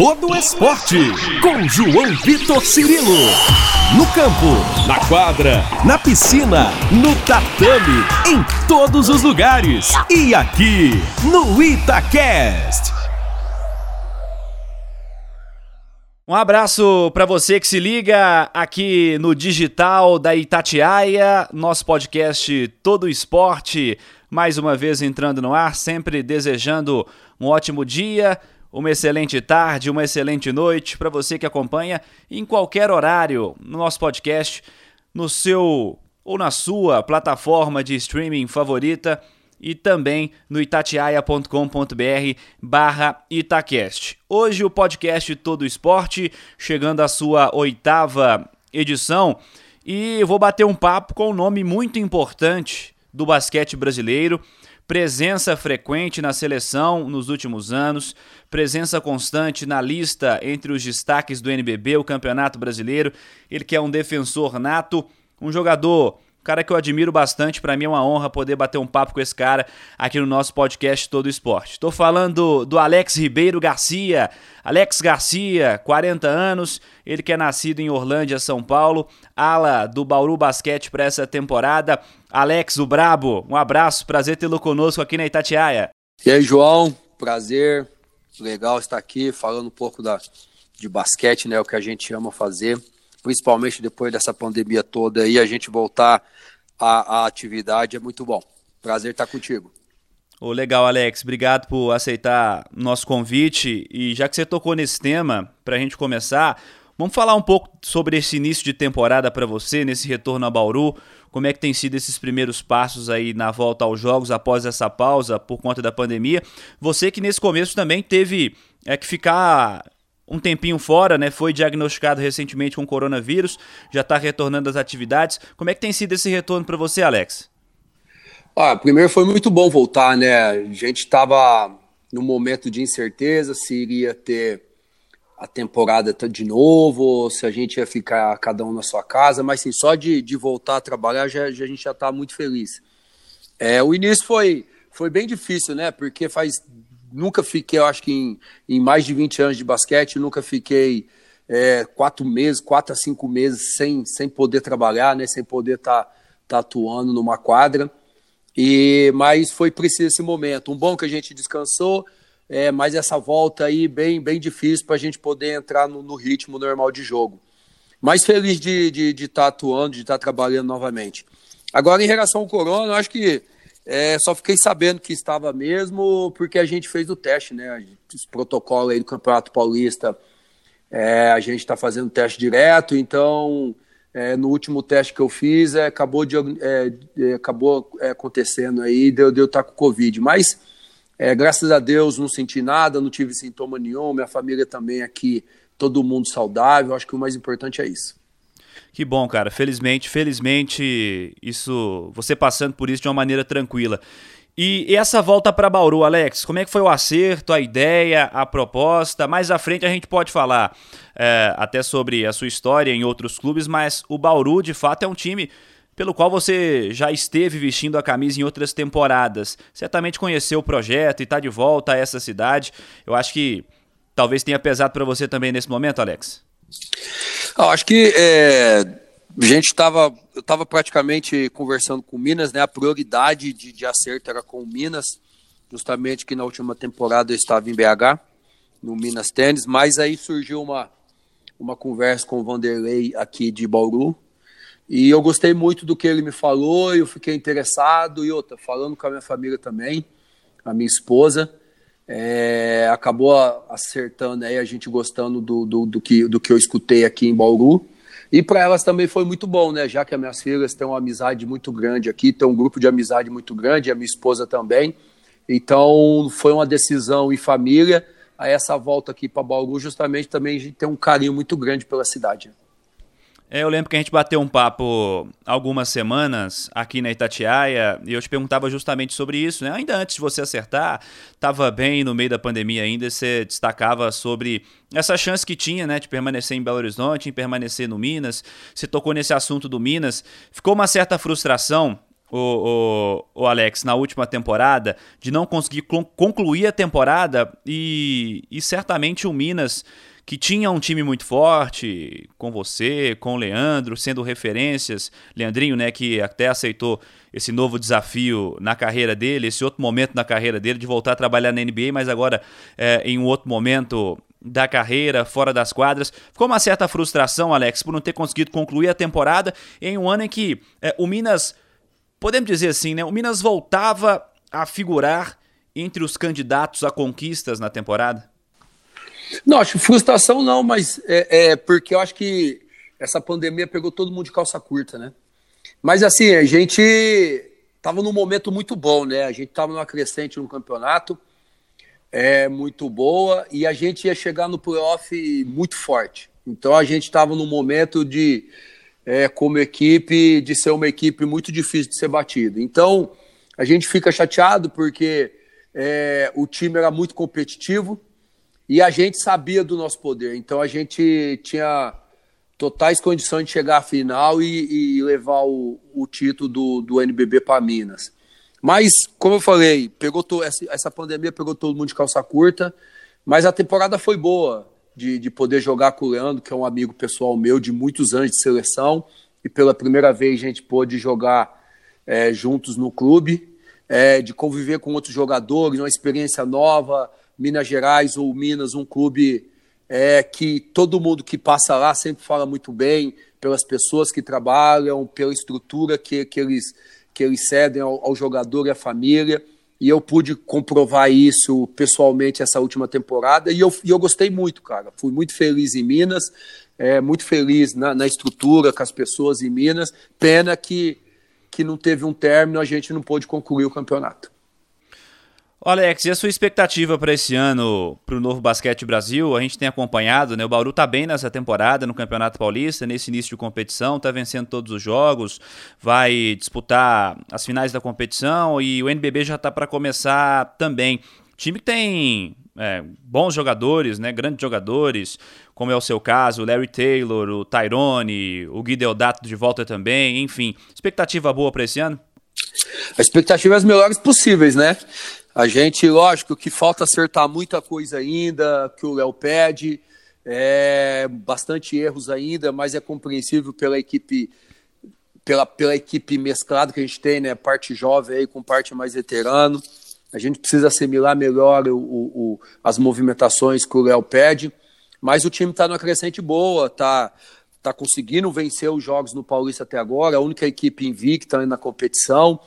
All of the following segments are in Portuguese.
todo esporte. Com João Vitor Cirilo. No campo, na quadra, na piscina, no tatame, em todos os lugares. E aqui, no Itacast. Um abraço para você que se liga aqui no digital da Itatiaia, nosso podcast Todo Esporte, mais uma vez entrando no ar, sempre desejando um ótimo dia, uma excelente tarde, uma excelente noite para você que acompanha em qualquer horário no nosso podcast, no seu ou na sua plataforma de streaming favorita e também no itatiaia.com.br barra Itacast. Hoje o podcast Todo Esporte, chegando à sua oitava edição, e vou bater um papo com um nome muito importante do basquete brasileiro, presença frequente na seleção nos últimos anos, presença constante na lista entre os destaques do NBB, o Campeonato Brasileiro. Ele que é um defensor nato, um jogador cara que eu admiro bastante, para mim é uma honra poder bater um papo com esse cara aqui no nosso podcast Todo Esporte. Estou falando do Alex Ribeiro Garcia. Alex Garcia, 40 anos, ele que é nascido em Orlândia, São Paulo, ala do Bauru Basquete para essa temporada. Alex, o Brabo, um abraço, prazer tê-lo conosco aqui na Itatiaia. E aí, João, prazer, legal estar aqui falando um pouco da, de basquete, né, o que a gente ama fazer principalmente depois dessa pandemia toda aí, a gente voltar à, à atividade é muito bom. Prazer estar contigo. Oh, legal, Alex. Obrigado por aceitar nosso convite. E já que você tocou nesse tema, para a gente começar, vamos falar um pouco sobre esse início de temporada para você, nesse retorno a Bauru. Como é que tem sido esses primeiros passos aí na volta aos jogos após essa pausa por conta da pandemia? Você que nesse começo também teve é, que ficar um tempinho fora, né? Foi diagnosticado recentemente com coronavírus, já está retornando às atividades. Como é que tem sido esse retorno para você, Alex? Ah, primeiro foi muito bom voltar, né? A gente estava num momento de incerteza se iria ter a temporada de novo, se a gente ia ficar cada um na sua casa, mas sim, só de, de voltar a trabalhar já, já a gente já está muito feliz. É, o início foi, foi bem difícil, né? Porque faz nunca fiquei, eu acho que em, em, mais de 20 anos de basquete, nunca fiquei é, quatro meses, quatro a cinco meses sem, sem poder trabalhar, né, sem poder estar tá, tá atuando numa quadra. E mas foi preciso esse momento. Um bom que a gente descansou, é, mas essa volta aí bem bem difícil para a gente poder entrar no, no, ritmo normal de jogo. Mas feliz de estar de, de tá atuando, de estar tá trabalhando novamente. Agora, em relação ao Corona, eu acho que é, só fiquei sabendo que estava mesmo porque a gente fez o teste, né? Os protocolos aí do Campeonato Paulista, é, a gente está fazendo teste direto, então é, no último teste que eu fiz é, acabou, de, é, é, acabou acontecendo aí, deu, deu estar tá com Covid. Mas graças a Deus não senti nada, não tive sintoma nenhum, minha família também aqui, todo mundo saudável, acho que o mais importante é isso. Que bom, cara. Felizmente, felizmente, isso você passando por isso de uma maneira tranquila. E, essa volta para Bauru, Alex, como é que foi o acerto, a ideia, a proposta? Mais à frente a gente pode falar é, até sobre a sua história em outros clubes, mas o Bauru, de fato, é um time pelo qual você já esteve vestindo a camisa em outras temporadas. Certamente conheceu o projeto e está de volta a essa cidade. Eu acho que talvez tenha pesado para você também nesse momento, Alex. Eu acho que é, a gente estava, eu estava praticamente conversando com Minas, né? A prioridade de, de acerto era com Minas, justamente que na última temporada eu estava em BH, no Minas Tênis, mas aí surgiu uma, uma conversa com o Vanderlei aqui de Bauru, e eu gostei muito do que ele me falou, eu fiquei interessado, e outra, falando com a minha família também, a minha esposa, é, acabou acertando aí, a gente gostando do, do, do, que, do que eu escutei aqui em Bauru. E para elas também foi muito bom, né? Já que as minhas filhas têm uma amizade muito grande aqui, tem um grupo de amizade muito grande, a minha esposa também. Então foi uma decisão em família. A essa volta aqui para Bauru, justamente também a gente tem um carinho muito grande pela cidade. É, eu lembro que a gente bateu um papo algumas semanas aqui na Itatiaia e eu te perguntava justamente sobre isso, né? Ainda antes de você acertar, estava bem no meio da pandemia ainda, você destacava sobre essa chance que tinha, né, de permanecer em Belo Horizonte, em permanecer no Minas. Você tocou nesse assunto do Minas. Ficou uma certa frustração o, o, o, Alex, na última temporada, de não conseguir concluir a temporada e, e certamente o Minas, que tinha um time muito forte, com você, com o Leandro, sendo referências, Leandrinho, né, que até aceitou esse novo desafio na carreira dele, esse outro momento na carreira dele, de voltar a trabalhar na NBA, mas agora é, em um outro momento da carreira, fora das quadras. Ficou uma certa frustração, Alex, por não ter conseguido concluir a temporada em um ano em que é, o Minas podemos dizer assim, né? O Minas voltava a figurar entre os candidatos a conquistas na temporada? Não, acho frustração não, mas é, é porque eu acho que essa pandemia pegou todo mundo de calça curta, né? Mas assim, a gente estava num momento muito bom, né? A gente estava numa crescente no campeonato, é muito boa, e a gente ia chegar no playoff muito forte. Então a gente estava num momento de é, como equipe, de ser uma equipe muito difícil de ser batida. Então, a gente fica chateado porque é, o time era muito competitivo e a gente sabia do nosso poder. Então, a gente tinha totais condições de chegar à final e, e levar o, o, título do, do NBB para Minas. Mas, como eu falei, pegou to, essa, essa pandemia pegou todo mundo de calça curta, mas a temporada foi boa de, de poder jogar com o Leandro, que é um amigo pessoal meu de muitos anos de seleção, e pela primeira vez a gente pôde jogar é, juntos no clube, é, de conviver com outros jogadores, uma experiência nova. Minas Gerais ou Minas, um clube é, que todo mundo que passa lá sempre fala muito bem, pelas pessoas que trabalham, pela estrutura que, que, eles, que eles cedem ao, ao jogador e à família e eu pude comprovar isso pessoalmente essa última temporada e eu, e eu gostei muito, cara. Fui muito feliz em Minas, é, muito feliz na, na estrutura, com as pessoas em Minas. Pena que, que não teve um término, a gente não pôde concluir o campeonato. Alex, e a sua expectativa para esse ano para o novo Basquete Brasil? A gente tem acompanhado, né? O Bauru está bem nessa temporada no Campeonato Paulista, nesse início de competição, está vencendo todos os jogos, vai disputar as finais da competição e o NBB já está para começar também. O time que tem é, bons jogadores, né? Grandes jogadores, como é o seu caso, o Larry Taylor, o Tyrone, o Gui Deodato de volta também, enfim. Expectativa boa para esse ano? A expectativa é as melhores possíveis, né? A gente, lógico, que falta acertar muita coisa ainda, que o Léo pede, é, bastante erros ainda, mas é compreensível pela equipe pela, pela equipe mesclada que a gente tem, né? Parte jovem aí com parte mais veterano. A gente precisa assimilar melhor o, o, o as movimentações que o Léo pede, mas o time está numa crescente boa, tá, tá conseguindo vencer os jogos no Paulista até agora, a única equipe invicta na competição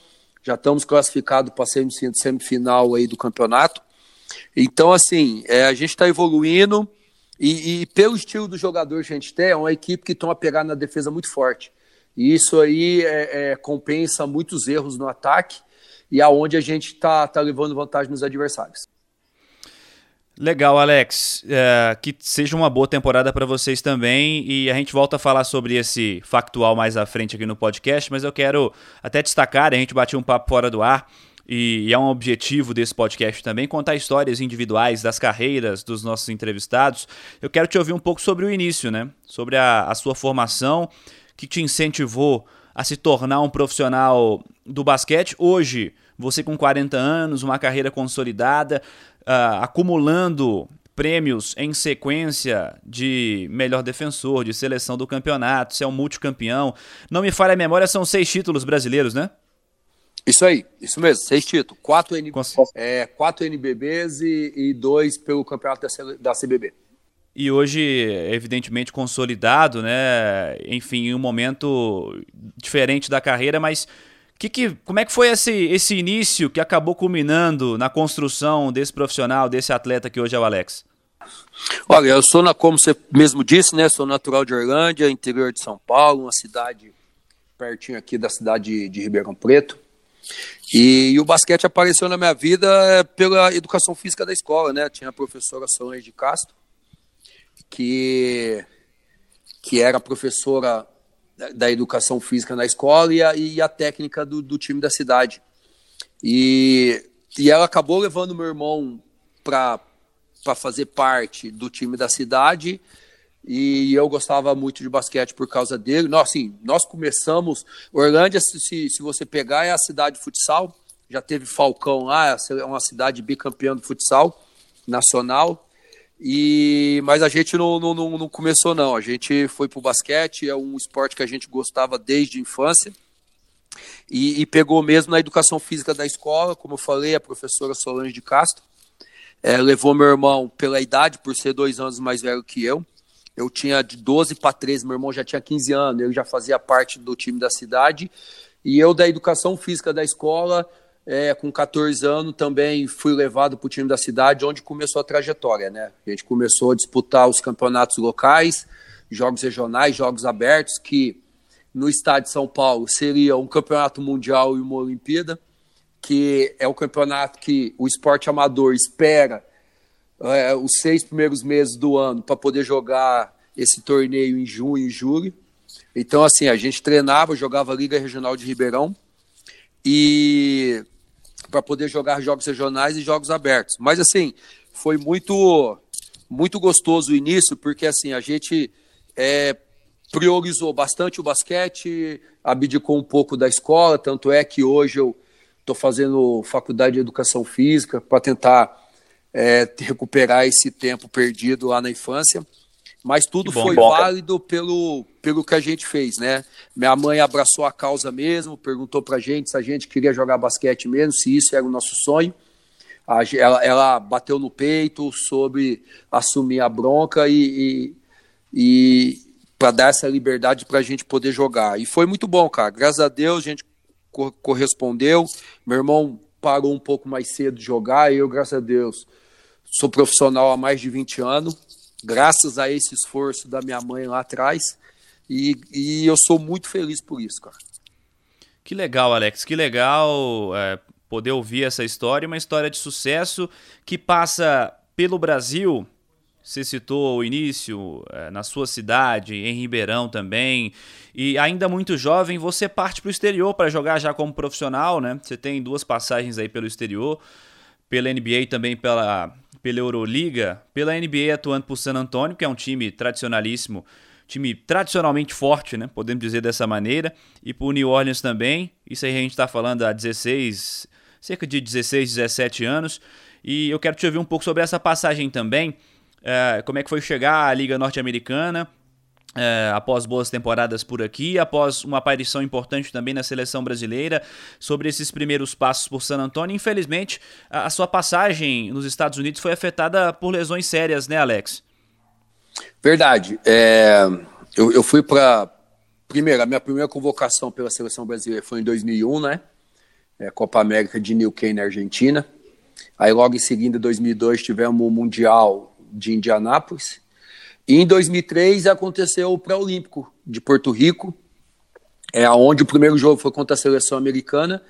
já estamos classificados para a semifinal aí do campeonato. Então, assim, é, a gente está evoluindo e, e, pelo estilo do jogador que a gente tem, é uma equipe que toma pegar na defesa muito forte. E isso aí é, é, compensa muitos erros no ataque e aonde a gente está tá levando vantagem nos adversários. Legal, Alex. É, que seja uma boa temporada para vocês também. E a gente volta a falar sobre esse factual mais à frente aqui no podcast, mas eu quero até destacar: a gente bateu um papo fora do ar. E, é um objetivo desse podcast também contar histórias individuais das carreiras dos nossos entrevistados. Eu quero te ouvir um pouco sobre o início, né? Sobre a, a sua formação, que te incentivou a se tornar um profissional do basquete. Hoje, você com 40 anos, uma carreira consolidada, uh, acumulando prêmios em sequência de melhor defensor, de seleção do campeonato, você é um multicampeão. Não me falha a memória, são seis títulos brasileiros, né? Isso aí, isso mesmo, seis títulos. Quatro, N... é, quatro NBBs e, e, dois pelo campeonato da, da CBB. E hoje, evidentemente, consolidado, né? Enfim, em um momento diferente da carreira, mas que que, como é que foi esse, esse início que acabou culminando na construção desse profissional, desse atleta que hoje é o Alex? Olha, eu sou, na, como você mesmo disse, né, sou natural de Orlândia, interior de São Paulo, uma cidade pertinho aqui da cidade de, Ribeirão Preto. E, e, o basquete apareceu na minha vida é, pela educação física da escola, né? Tinha a professora Solange de Castro, que, que era professora da, educação física na escola e a, e a técnica do, do, time da cidade. E, e ela acabou levando meu irmão para fazer parte do time da cidade e eu gostava muito de basquete por causa dele. Nós, assim, nós começamos. Orlândia, se, se você pegar, é a cidade de futsal. Já teve Falcão lá, é uma cidade bicampeã do futsal nacional. E, mas a gente não, não, não começou, não. A gente foi pro basquete, é um esporte que a gente gostava desde a infância. E, e pegou mesmo na educação física da escola, como eu falei, a professora Solange de Castro. É, levou meu irmão pela idade, por ser dois anos mais velho que eu. Eu tinha de 12 para 13, meu irmão já tinha 15 anos, eu já fazia parte do time da cidade. E eu, da educação física da escola, é, com 14 anos, também fui levado para o time da cidade, onde começou a trajetória. Né? A gente começou a disputar os campeonatos locais, jogos regionais, jogos abertos, que no estado de São Paulo seria um campeonato mundial e uma Olimpíada, que é o campeonato que o esporte amador espera é, os seis primeiros meses do ano para poder jogar esse torneio em junho e julho. Então, assim, a gente treinava, jogava Liga Regional de Ribeirão e para poder jogar jogos regionais e jogos abertos. Mas, assim, foi muito muito gostoso o início, porque, assim, a gente é, priorizou bastante o basquete, abdicou um pouco da escola, tanto é que hoje eu estou fazendo faculdade de educação física para tentar é, recuperar esse tempo perdido lá na infância. Mas tudo bom, foi bom, válido pelo, pelo que a gente fez, né? Minha mãe abraçou a causa mesmo, perguntou pra gente se a gente queria jogar basquete mesmo, se isso era o nosso sonho. Ela, ela, bateu no peito sobre assumir a bronca e, e, e para dar essa liberdade para a gente poder jogar. E foi muito bom, cara. Graças a Deus a gente correspondeu. Meu irmão parou um pouco mais cedo de jogar eu, graças a Deus, Sou profissional há mais de 20 anos, graças a esse esforço da minha mãe lá atrás. E, e eu sou muito feliz por isso, cara. Que legal, Alex. Que legal é, poder ouvir essa história, uma história de sucesso que passa pelo Brasil. Você citou o início é, na sua cidade, em Ribeirão também, e ainda muito jovem, você parte para o exterior para jogar já como profissional, né? Você tem duas passagens aí pelo exterior, pela NBA também pela pela Euroliga, pela NBA atuando por San Antonio, que é um time tradicionalíssimo, time tradicionalmente forte, né? Podemos dizer dessa maneira, e por New Orleans também. Isso aí a gente está falando há 16, cerca de 16, 17 anos. E eu quero te ouvir um pouco sobre essa passagem também. É, como é que foi chegar à Liga Norte-Americana? É, após boas temporadas por aqui, após uma aparição importante também na seleção brasileira, sobre esses primeiros passos por San Antonio. Infelizmente, a, sua passagem nos Estados Unidos foi afetada por lesões sérias, né, Alex? Verdade. É, eu, eu fui para. Primeiro, a minha primeira convocação pela seleção brasileira foi em 2001, né? É, Copa América de New na Argentina. Aí, logo em seguida, em 2002, tivemos o Mundial de Indianápolis. E em 2003 aconteceu o Pré-Olímpico de Porto Rico, é onde o primeiro jogo foi contra a seleção americana.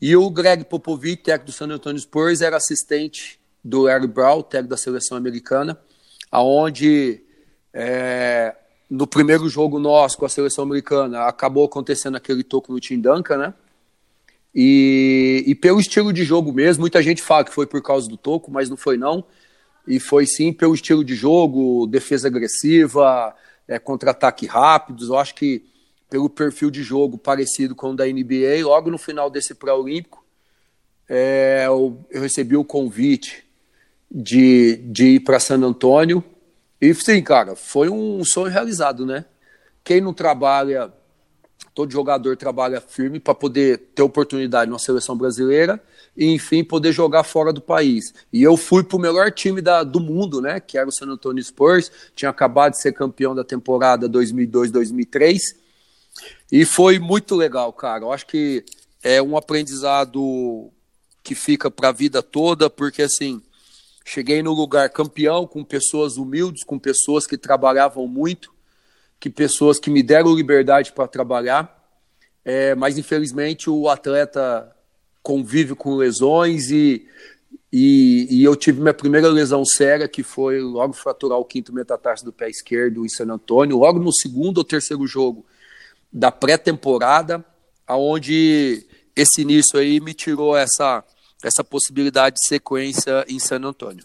E o Greg Popovich, técnico do San Antonio Spurs, era assistente do Larry Brown, técnico da seleção americana, aonde é, no primeiro jogo nosso com a seleção americana acabou acontecendo aquele toco no Tim Duncan, né? E, e pelo estilo de jogo mesmo, muita gente fala que foi por causa do toco, mas não foi não e foi sim pelo estilo de jogo, defesa agressiva, é, contra-ataque rápidos. Eu acho que pelo perfil de jogo parecido com o da NBA, logo no final desse pré-olímpico, é, eu, eu, recebi o convite de, de ir para San Antônio. E sim, cara, foi um sonho realizado, né? Quem não trabalha, todo jogador trabalha firme para poder ter oportunidade na seleção brasileira e, enfim, poder jogar fora do país. E eu fui para o melhor time da, do mundo, né? Que era o San Antonio Spurs, tinha acabado de ser campeão da temporada 2002-2003. E foi muito legal, cara. Eu acho que é um aprendizado que fica para a vida toda, porque assim, cheguei no lugar campeão com pessoas humildes, com pessoas que trabalhavam muito, que pessoas que me deram liberdade para trabalhar. É, mas infelizmente o atleta convive com lesões e, e, e, eu tive minha primeira lesão séria, que foi logo fraturar o quinto metatarso do pé esquerdo em San Antônio, logo no segundo ou terceiro jogo da pré-temporada, aonde esse início aí me tirou essa, essa possibilidade de sequência em San Antônio.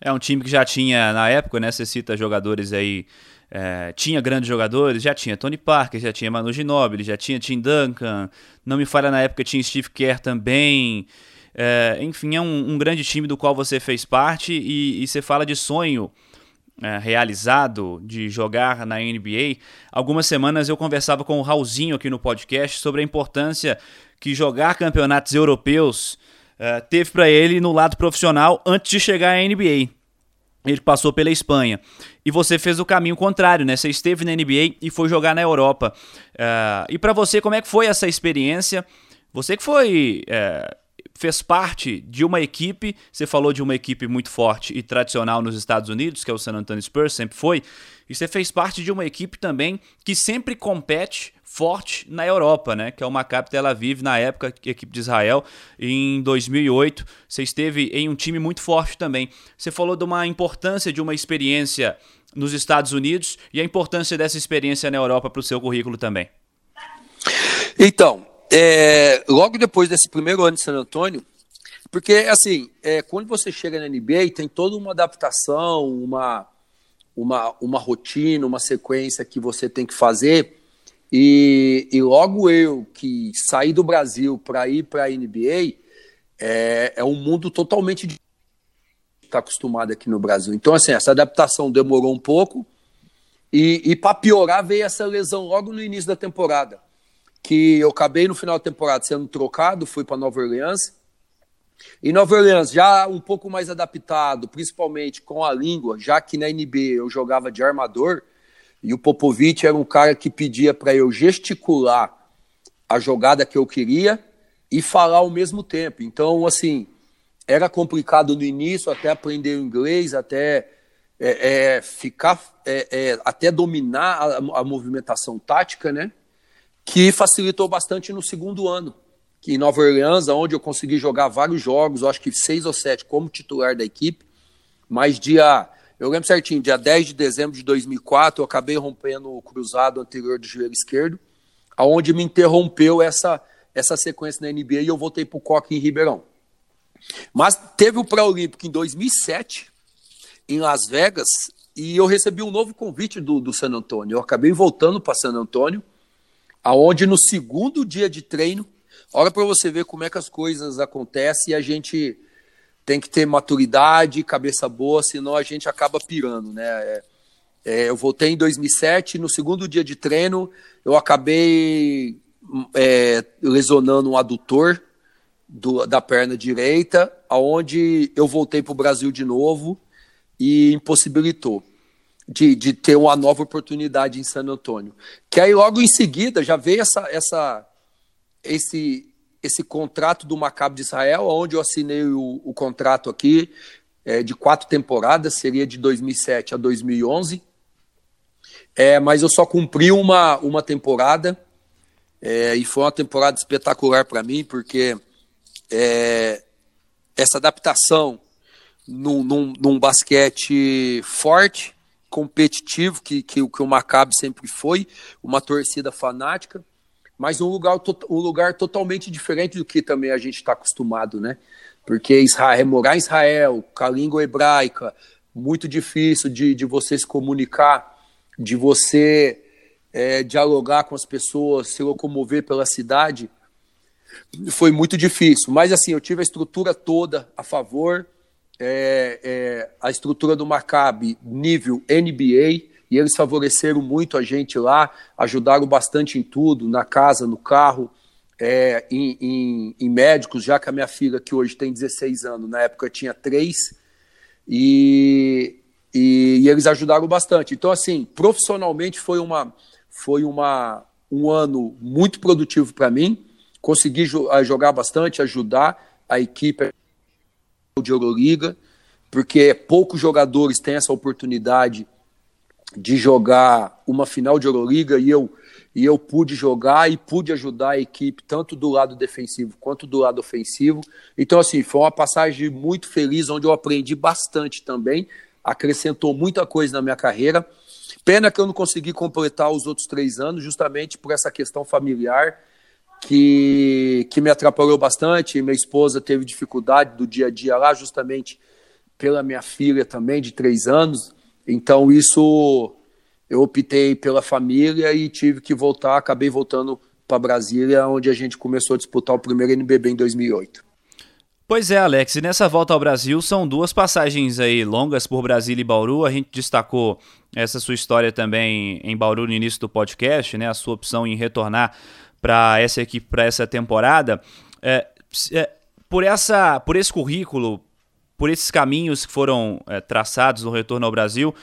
É um time que já tinha, na época, né? Você cita jogadores aí. É, tinha grandes jogadores, já tinha Tony Parker, já tinha Manu Ginóbili, já tinha Tim Duncan, não me falha na época tinha Steve Kerr também. É, enfim, é um, um, grande time do qual você fez parte e, e você fala de sonho é, realizado de jogar na NBA. Algumas semanas eu conversava com o Raulzinho aqui no podcast sobre a importância que jogar campeonatos europeus é, teve para ele no lado profissional antes de chegar à NBA. Ele passou pela Espanha. E você fez o caminho contrário, né? Você esteve na NBA e foi jogar na Europa. Uh, e para você, como é que foi essa experiência? Você que foi uh, fez parte de uma equipe, você falou de uma equipe muito forte e tradicional nos Estados Unidos, que é o San Antonio Spurs, sempre foi, e você fez parte de uma equipe também que sempre compete forte na Europa, né? Que é o Maccabi Tel Aviv, na época, equipe de Israel, em 2008. Você esteve em um time muito forte também. Você falou de uma importância de uma experiência nos Estados Unidos e a importância dessa experiência na Europa para o seu currículo também. Então, é, logo depois desse primeiro ano de San Antônio, porque assim, é, quando você chega na NBA, tem toda uma adaptação, uma, uma, uma rotina, uma sequência que você tem que fazer. E, e logo eu que saí do Brasil para ir para a NBA, é, é um mundo totalmente diferente está acostumado aqui no Brasil. Então, assim, essa adaptação demorou um pouco. E, e para piorar, veio essa lesão logo no início da temporada que eu acabei no final da temporada sendo trocado, fui para Nova Orleans. E Nova Orleans, já um pouco mais adaptado, principalmente com a língua, já que na NBA eu jogava de armador, e o Popovich era um cara que pedia para eu gesticular a jogada que eu queria e falar ao mesmo tempo. Então, assim, era complicado no início, até aprender inglês, até é, é, ficar, é, é até dominar a, a movimentação tática, né? Que facilitou bastante no segundo ano, que em Nova Orleans, onde eu consegui jogar vários jogos, acho que seis ou sete como titular da equipe, mas dia, eu lembro certinho, dia 10 de dezembro de 2004, eu acabei rompendo o cruzado anterior do joelho esquerdo, aonde me interrompeu essa, essa sequência na NBA e eu voltei para o Coque em Ribeirão. Mas teve o Pré-Olímpico em 2007, em Las Vegas, e eu recebi um novo convite do, do San Antônio. Eu acabei voltando para San Antônio, aonde no segundo dia de treino, olha para você ver como é que as coisas acontecem e a gente tem que ter maturidade, cabeça boa, senão a gente acaba pirando, né? É, é, eu voltei em 2007, no segundo dia de treino, eu acabei é, lesionando um adutor do, da perna direita, aonde eu voltei para o Brasil de novo e impossibilitou de, de ter uma nova oportunidade em San Antônio. Que aí logo em seguida já veio essa, essa, esse, esse contrato do Maccabi de Israel, onde eu assinei o, o contrato aqui é, de quatro temporadas, seria de 2007 a 2011. É, mas eu só cumpri uma, uma temporada é, e foi uma temporada espetacular para mim, porque é, essa adaptação num, num, num basquete forte, competitivo que, que, que o Maccabi sempre foi, uma torcida fanática, mas um lugar, um lugar totalmente diferente do que também a gente está acostumado, né? Porque Israel, morar em Israel, com a língua hebraica, muito difícil de, de você se comunicar, de você é, dialogar com as pessoas, se locomover pela cidade, foi muito difícil. Mas assim, eu tive a estrutura toda a favor, é, é, a estrutura do Maccabi nível NBA e eles favoreceram muito a gente lá, ajudaram bastante em tudo, na casa, no carro, é, em, em, em, médicos, já que a minha filha, que hoje tem 16 anos, na época tinha 3, e, e, e eles ajudaram bastante. Então, assim, profissionalmente foi, uma, foi uma, um ano muito produtivo para mim, consegui jogar bastante, ajudar a equipe de Euroliga, porque poucos jogadores têm essa oportunidade de jogar uma final de Euroliga e eu e eu pude jogar e pude ajudar a equipe tanto do lado defensivo quanto do lado ofensivo. Então assim, foi uma passagem muito feliz onde eu aprendi bastante também, acrescentou muita coisa na minha carreira. Pena que eu não consegui completar os outros três anos justamente por essa questão familiar que, que me atrapalhou bastante. Minha esposa teve dificuldade do dia a dia lá, justamente pela minha filha também, de três anos. Então, isso eu optei pela família e tive que voltar, acabei voltando para Brasília, onde a gente começou a disputar o primeiro NBB em 2008. Pois é, Alex, e nessa volta ao Brasil são duas passagens aí longas por Brasília e Bauru. A gente destacou essa sua história também em Bauru no início do podcast, né? A sua opção em retornar para essa equipe para essa temporada. É, é, por essa, por esse currículo, por esses caminhos que foram é, traçados no retorno ao Brasil,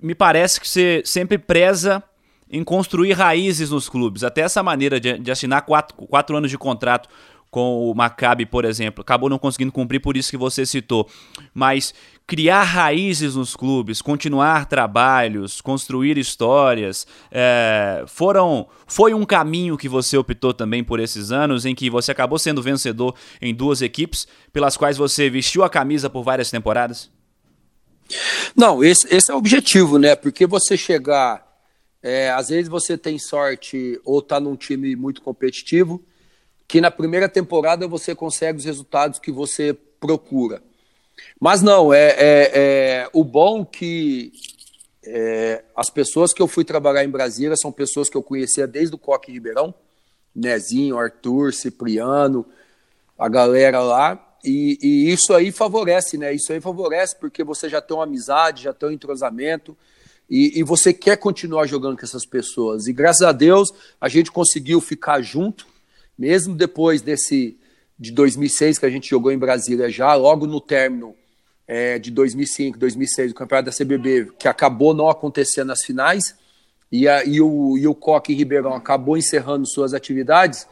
me parece que você sempre preza em construir raízes nos clubes. Até essa maneira de, de assinar quatro, quatro anos de contrato com o Maccabi, por exemplo, acabou não conseguindo cumprir, por isso que você citou. Mas criar raízes nos clubes, continuar trabalhos, construir histórias, é, foram foi um caminho que você optou também por esses anos, em que você acabou sendo vencedor em duas equipes, pelas quais você vestiu a camisa por várias temporadas? Não, esse, esse é o objetivo, né? Porque você chegar, é, às vezes você tem sorte ou tá num time muito competitivo, que na primeira temporada você consegue os resultados que você procura. Mas não, é, é, é o bom que é, as pessoas que eu fui trabalhar em Brasília são pessoas que eu conhecia desde o Coque Ribeirão, Nezinho, Arthur, Cipriano, a galera lá, e, e, isso aí favorece, né? Isso aí favorece porque você já tem uma amizade, já tem um entrosamento, e, e você quer continuar jogando com essas pessoas. E graças a Deus a gente conseguiu ficar junto, mesmo depois desse de 2006 que a gente jogou em Brasília já, logo no término é, de 2005, 2006, o campeonato da CBB, que acabou não acontecendo nas finais, e, a, e, o, e o Coque Ribeirão acabou encerrando suas atividades,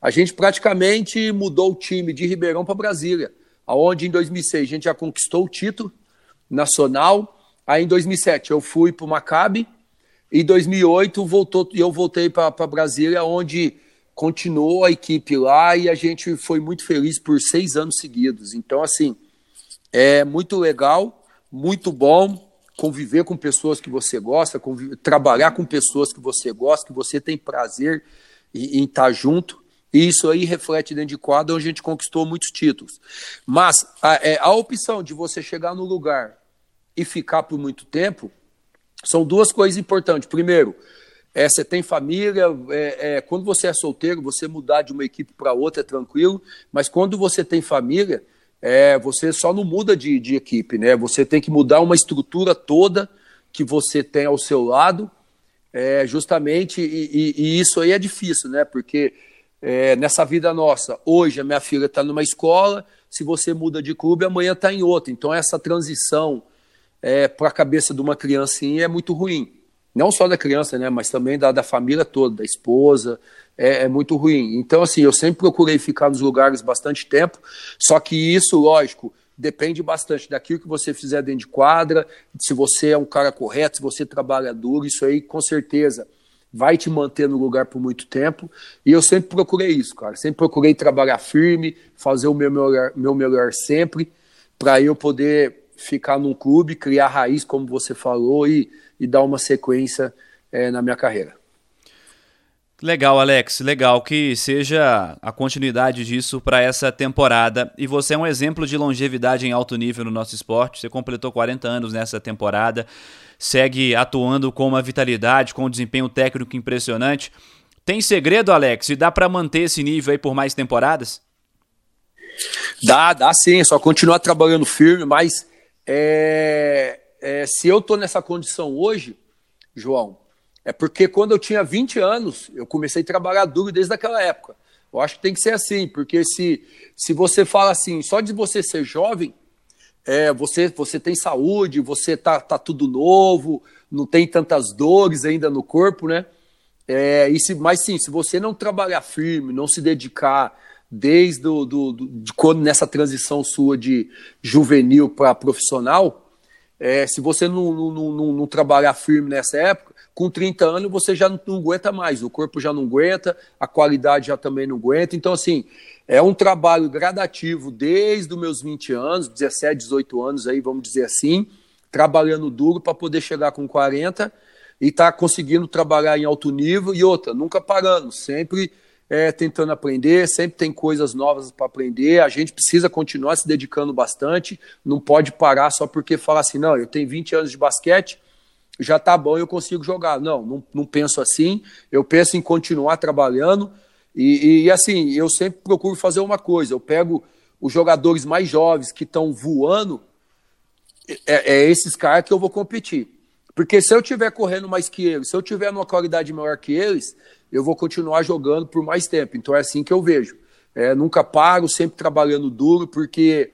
a gente praticamente mudou o time de Ribeirão para Brasília, aonde em 2006 a gente já conquistou o título nacional, aí em 2007 eu fui para o Maccabi, e em 2008 voltou, eu voltei para Brasília, onde continuou a equipe lá e a gente foi muito feliz por seis anos seguidos. Então, assim, é muito legal, muito bom conviver com pessoas que você gosta, trabalhar com pessoas que você gosta, que você tem prazer em, em estar junto. E isso aí reflete dentro de quadro onde a gente conquistou muitos títulos. Mas a, é, a opção de você chegar no lugar e ficar por muito tempo são duas coisas importantes. Primeiro, é, você tem família, é, é, quando você é solteiro, você mudar de uma equipe para outra é tranquilo, mas quando você tem família, é, você só não muda de, de equipe, né? Você tem que mudar uma estrutura toda que você tem ao seu lado, é, justamente, e, e, e, isso aí é difícil, né? Porque é, nessa vida nossa, hoje a minha filha está numa escola, se você muda de clube, amanhã está em outra. Então essa transição é, para a cabeça de uma criancinha é muito ruim não só da criança, né, mas também da, da família toda, da esposa, é, é, muito ruim. Então, assim, eu sempre procurei ficar nos lugares bastante tempo, só que isso, lógico, depende bastante daquilo que você fizer dentro de quadra, se você é um cara correto, se você trabalha duro, isso aí com certeza vai te manter no lugar por muito tempo. E eu sempre procurei isso, cara. Sempre procurei trabalhar firme, fazer o meu melhor, meu melhor sempre, para eu poder ficar num clube, criar raiz, como você falou, e e dar uma sequência é, na minha carreira. Legal, Alex, legal que seja a continuidade disso para essa temporada. E você é um exemplo de longevidade em alto nível no nosso esporte. Você completou 40 anos nessa temporada, segue atuando com uma vitalidade, com um desempenho técnico impressionante. Tem segredo, Alex? E dá para manter esse nível aí por mais temporadas? Dá, dá sim. É só continuar trabalhando firme, mas é, é, se eu estou nessa condição hoje, João, é porque quando eu tinha 20 anos, eu comecei a trabalhar duro desde aquela época. Eu acho que tem que ser assim, porque se, se você fala assim, só de você ser jovem, é, você, você tem saúde, você tá, tá tudo novo, não tem tantas dores ainda no corpo, né? É, e se, mas sim, se você não trabalhar firme, não se dedicar desde do, do, do de quando nessa transição sua de juvenil para profissional, é, se você não, não, não, não, trabalhar firme nessa época, com 30 anos você já não, aguenta mais, o corpo já não aguenta, a qualidade já também não aguenta. Então, assim, é um trabalho gradativo desde os meus 20 anos, 17, 18 anos aí, vamos dizer assim, trabalhando duro para poder chegar com 40 e estar tá conseguindo trabalhar em alto nível e outra, nunca parando, sempre é, tentando aprender, sempre tem coisas novas para aprender. A gente precisa continuar se dedicando bastante, não pode parar só porque falar assim, não, eu tenho 20 anos de basquete, já tá bom, eu consigo jogar. Não, não, não penso assim. Eu penso em continuar trabalhando. E, e, assim, eu sempre procuro fazer uma coisa: eu pego os jogadores mais jovens que estão voando, é, é esses caras que eu vou competir. Porque se eu tiver correndo mais que eles, se eu tiver numa qualidade maior que eles, eu vou continuar jogando por mais tempo. Então é assim que eu vejo. É, nunca paro, sempre trabalhando duro, porque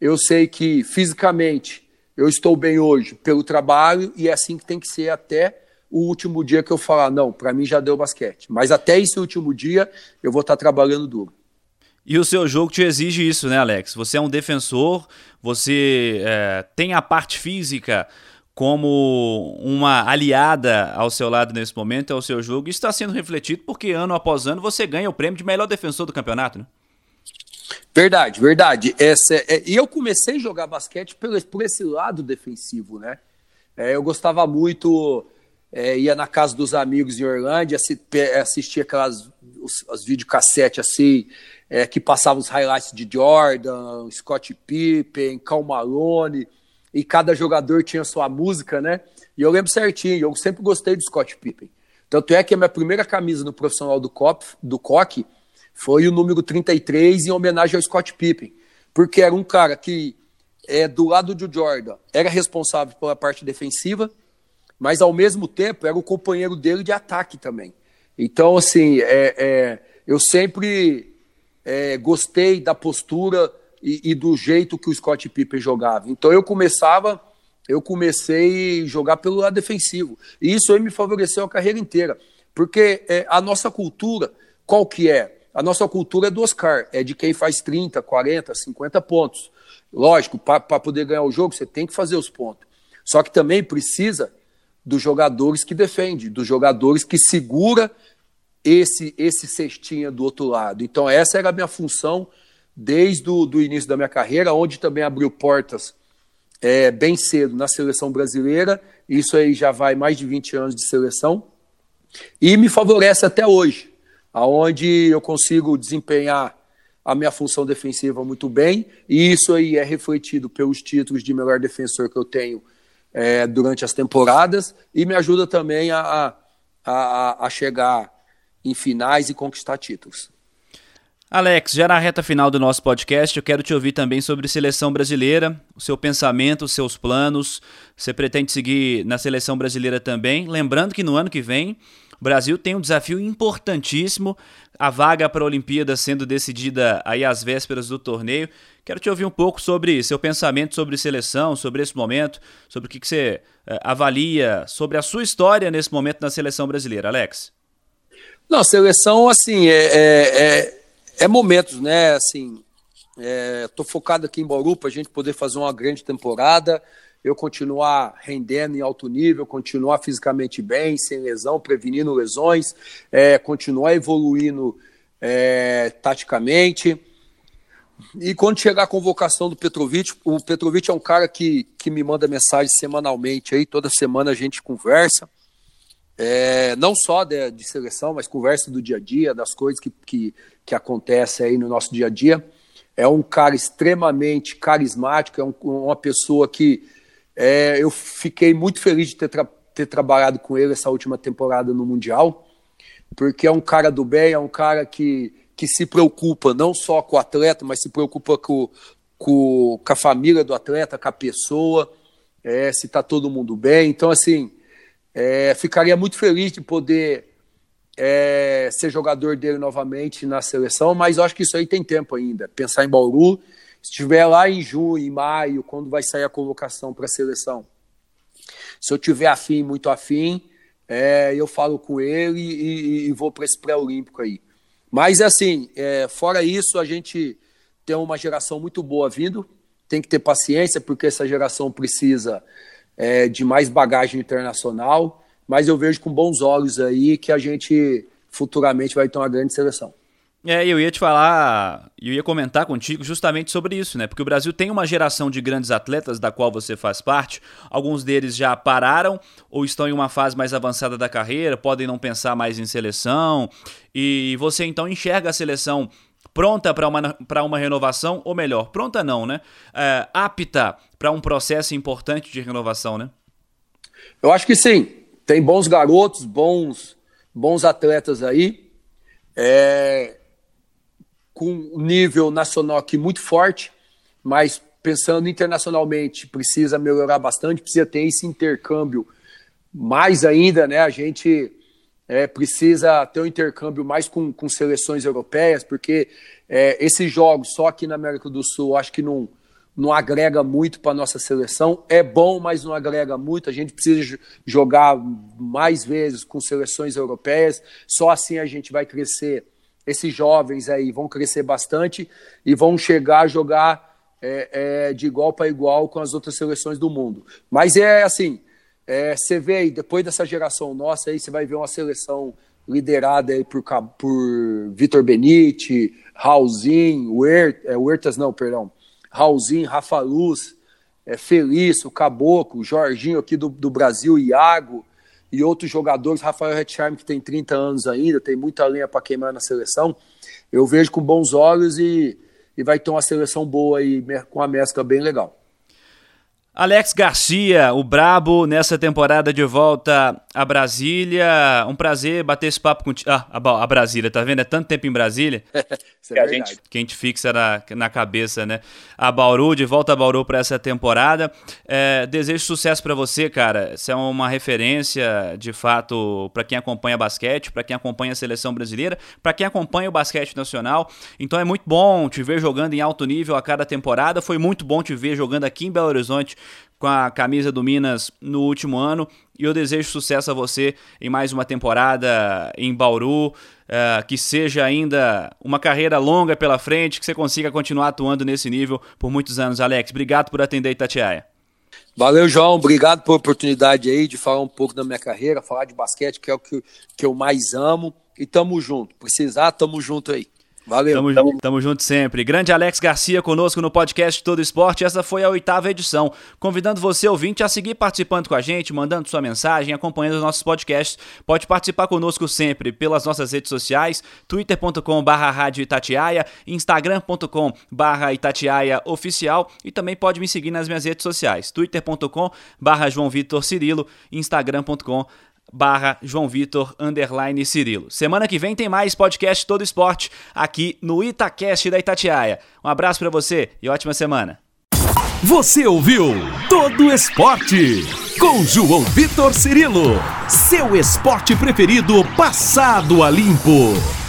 eu sei que fisicamente eu estou bem hoje pelo trabalho e é assim que tem que ser até o último dia que eu falar, não, para mim já deu basquete. Mas até esse último dia eu vou estar trabalhando duro. E o seu jogo te exige isso, né, Alex? Você é um defensor, você é, tem a parte física como uma aliada ao seu lado nesse momento, ao seu jogo, isso está sendo refletido porque ano após ano você ganha o prêmio de melhor defensor do campeonato, né? Verdade, verdade. Essa, é, e eu comecei a jogar basquete por, por esse lado defensivo, né? É, eu gostava muito, é, ia na casa dos amigos em Orlândia, assistia aquelas os, os videocassete assim, é, que passavam os highlights de Jordan, Scott Pippen, Cal Malone, e cada jogador tinha sua música, né? E eu lembro certinho, eu sempre gostei do Scott Pippen. Tanto é que a minha primeira camisa no profissional do, Cop, do Coque foi o número 33 em homenagem ao Scott Pippen, porque era um cara que, é, do lado do Jordan, era responsável pela parte defensiva, mas ao mesmo tempo era o companheiro dele de ataque também. Então, assim, é, é eu sempre é, gostei da postura e, e, do jeito que o Scott Pippen jogava. Então eu começava, eu comecei a jogar pelo lado defensivo. E isso aí me favoreceu a carreira inteira. Porque é, a nossa cultura, qual que é? A nossa cultura é do Oscar, é de quem faz 30, 40, 50 pontos. Lógico, para poder ganhar o jogo, você tem que fazer os pontos. Só que também precisa dos jogadores que defendem, dos jogadores que segura esse esse cestinha do outro lado. Então essa era a minha função desde o do início da minha carreira, onde também abriu portas é, bem cedo na seleção brasileira. Isso aí já vai mais de 20 anos de seleção. E me favorece até hoje, aonde eu consigo desempenhar a minha função defensiva muito bem, e isso aí é refletido pelos títulos de melhor defensor que eu tenho é, durante as temporadas, e me ajuda também a, a, a chegar em finais e conquistar títulos. Alex, já na reta final do nosso podcast, eu quero te ouvir também sobre seleção brasileira, o seu pensamento, os seus planos. Você pretende seguir na seleção brasileira também? Lembrando que no ano que vem, o Brasil tem um desafio importantíssimo, a vaga para a Olimpíada sendo decidida aí às vésperas do torneio. Quero te ouvir um pouco sobre seu pensamento sobre seleção, sobre esse momento, sobre o que, que você eh, avalia, sobre a sua história nesse momento na seleção brasileira, Alex. Não, seleção, assim, é, é, é é momentos, né? Assim, estou é, focado aqui em Bauru para a gente poder fazer uma grande temporada, eu continuar rendendo em alto nível, continuar fisicamente bem, sem lesão, prevenindo lesões, é, continuar evoluindo é, taticamente. E quando chegar a convocação do Petrovic, o Petrovic é um cara que, que me manda mensagem semanalmente aí, toda semana a gente conversa é, não só de, de, seleção, mas conversa do dia a dia, das coisas que, que, que acontecem aí no nosso dia a dia. É um cara extremamente carismático, é um, uma pessoa que é, eu fiquei muito feliz de ter, tra ter trabalhado com ele essa última temporada no Mundial, porque é um cara do bem, é um cara que, que se preocupa não só com o atleta, mas se preocupa com, com, com a família do atleta, com a pessoa, é, se está todo mundo bem. Então, assim, é, ficaria muito feliz de poder é, ser jogador dele novamente na seleção, mas eu acho que isso aí tem tempo ainda. Pensar em Bauru, se estiver lá em junho, em maio, quando vai sair a convocação para a seleção. Se eu tiver afim, muito afim, é, eu falo com ele e, e vou para esse pré-olímpico aí. Mas assim, é, fora isso, a gente tem uma geração muito boa vindo, tem que ter paciência, porque essa geração precisa é, de mais bagagem internacional, mas eu vejo com bons olhos aí que a gente futuramente vai ter uma grande seleção. É, eu ia te falar, eu ia comentar contigo justamente sobre isso, né? Porque o Brasil tem uma geração de grandes atletas da qual você faz parte. Alguns deles já pararam ou estão em uma fase mais avançada da carreira, podem não pensar mais em seleção. E você então enxerga a seleção pronta para uma, uma renovação, ou melhor, pronta não, né? É, apta para um processo importante de renovação, né? Eu acho que sim. Tem bons garotos, bons, bons atletas aí. É, com nível nacional aqui muito forte, mas pensando internacionalmente, precisa melhorar bastante, precisa ter esse intercâmbio mais ainda, né? A gente é, precisa ter um intercâmbio mais com, com seleções europeias, porque é, esses jogos só aqui na América do Sul, acho que não, não agrega muito para a nossa seleção. É bom, mas não agrega muito. A gente precisa jogar mais vezes com seleções europeias, só assim a gente vai crescer esses jovens aí vão crescer bastante e vão chegar a jogar é, é, de igual para igual com as outras seleções do mundo. Mas é assim, é, você vê aí, depois dessa geração nossa aí, você vai ver uma seleção liderada aí por, por Vitor Benite, Raulzinho, é, Huertas não, perdão, Raulzinho, Rafa Luz, é, Felício, Caboclo, Jorginho aqui do, do Brasil, Iago, e outros jogadores, Rafael Retcharm, que tem 30 anos ainda, tem muita linha para queimar na seleção, eu vejo com bons olhos e, e vai ter uma seleção boa aí, com uma mescla bem legal. Alex Garcia, o Brabo, nessa temporada de volta a Brasília. Um prazer bater esse papo contigo. Ah, a Brasília, tá vendo? É tanto tempo em Brasília. É que, a gente, que a gente fixa na, na cabeça, né? A Bauru, de volta a Bauru para essa temporada. É, desejo sucesso para você, cara. Você é uma referência, de fato, para quem acompanha basquete, para quem acompanha a seleção brasileira, para quem acompanha o basquete nacional. Então é muito bom te ver jogando em alto nível a cada temporada. Foi muito bom te ver jogando aqui em Belo Horizonte com a camisa do Minas no último ano. E eu desejo sucesso a você em mais uma temporada em Bauru. Uh, que seja ainda uma carreira longa pela frente, que você consiga continuar atuando nesse nível por muitos anos, Alex. Obrigado por atender Itatiaia. Valeu, João. Obrigado pela oportunidade aí de falar um pouco da minha carreira, falar de basquete, que é o que, que eu mais amo. E tamo junto. Precisar, tamo junto aí. Valeu. Tamo, tamo... tamo junto sempre. Grande Alex Garcia conosco no podcast Todo Esporte. Essa foi a oitava edição. Convidando você, ouvinte, a seguir participando com a gente, mandando sua mensagem, acompanhando os nossos podcasts. Pode participar conosco sempre pelas nossas redes sociais, twitter.com rádio Itatiaia, instagram.com Itatiaia oficial e também pode me seguir nas minhas redes sociais, twitter.com João Vitor Cirilo, instagram.com barra João Vitor underline Cirilo. Semana que vem tem mais podcast Todo Esporte aqui no Itacast da Itatiaia. Um abraço para você e ótima semana. Você ouviu Todo Esporte com João Vitor Cirilo, seu esporte preferido passado a limpo.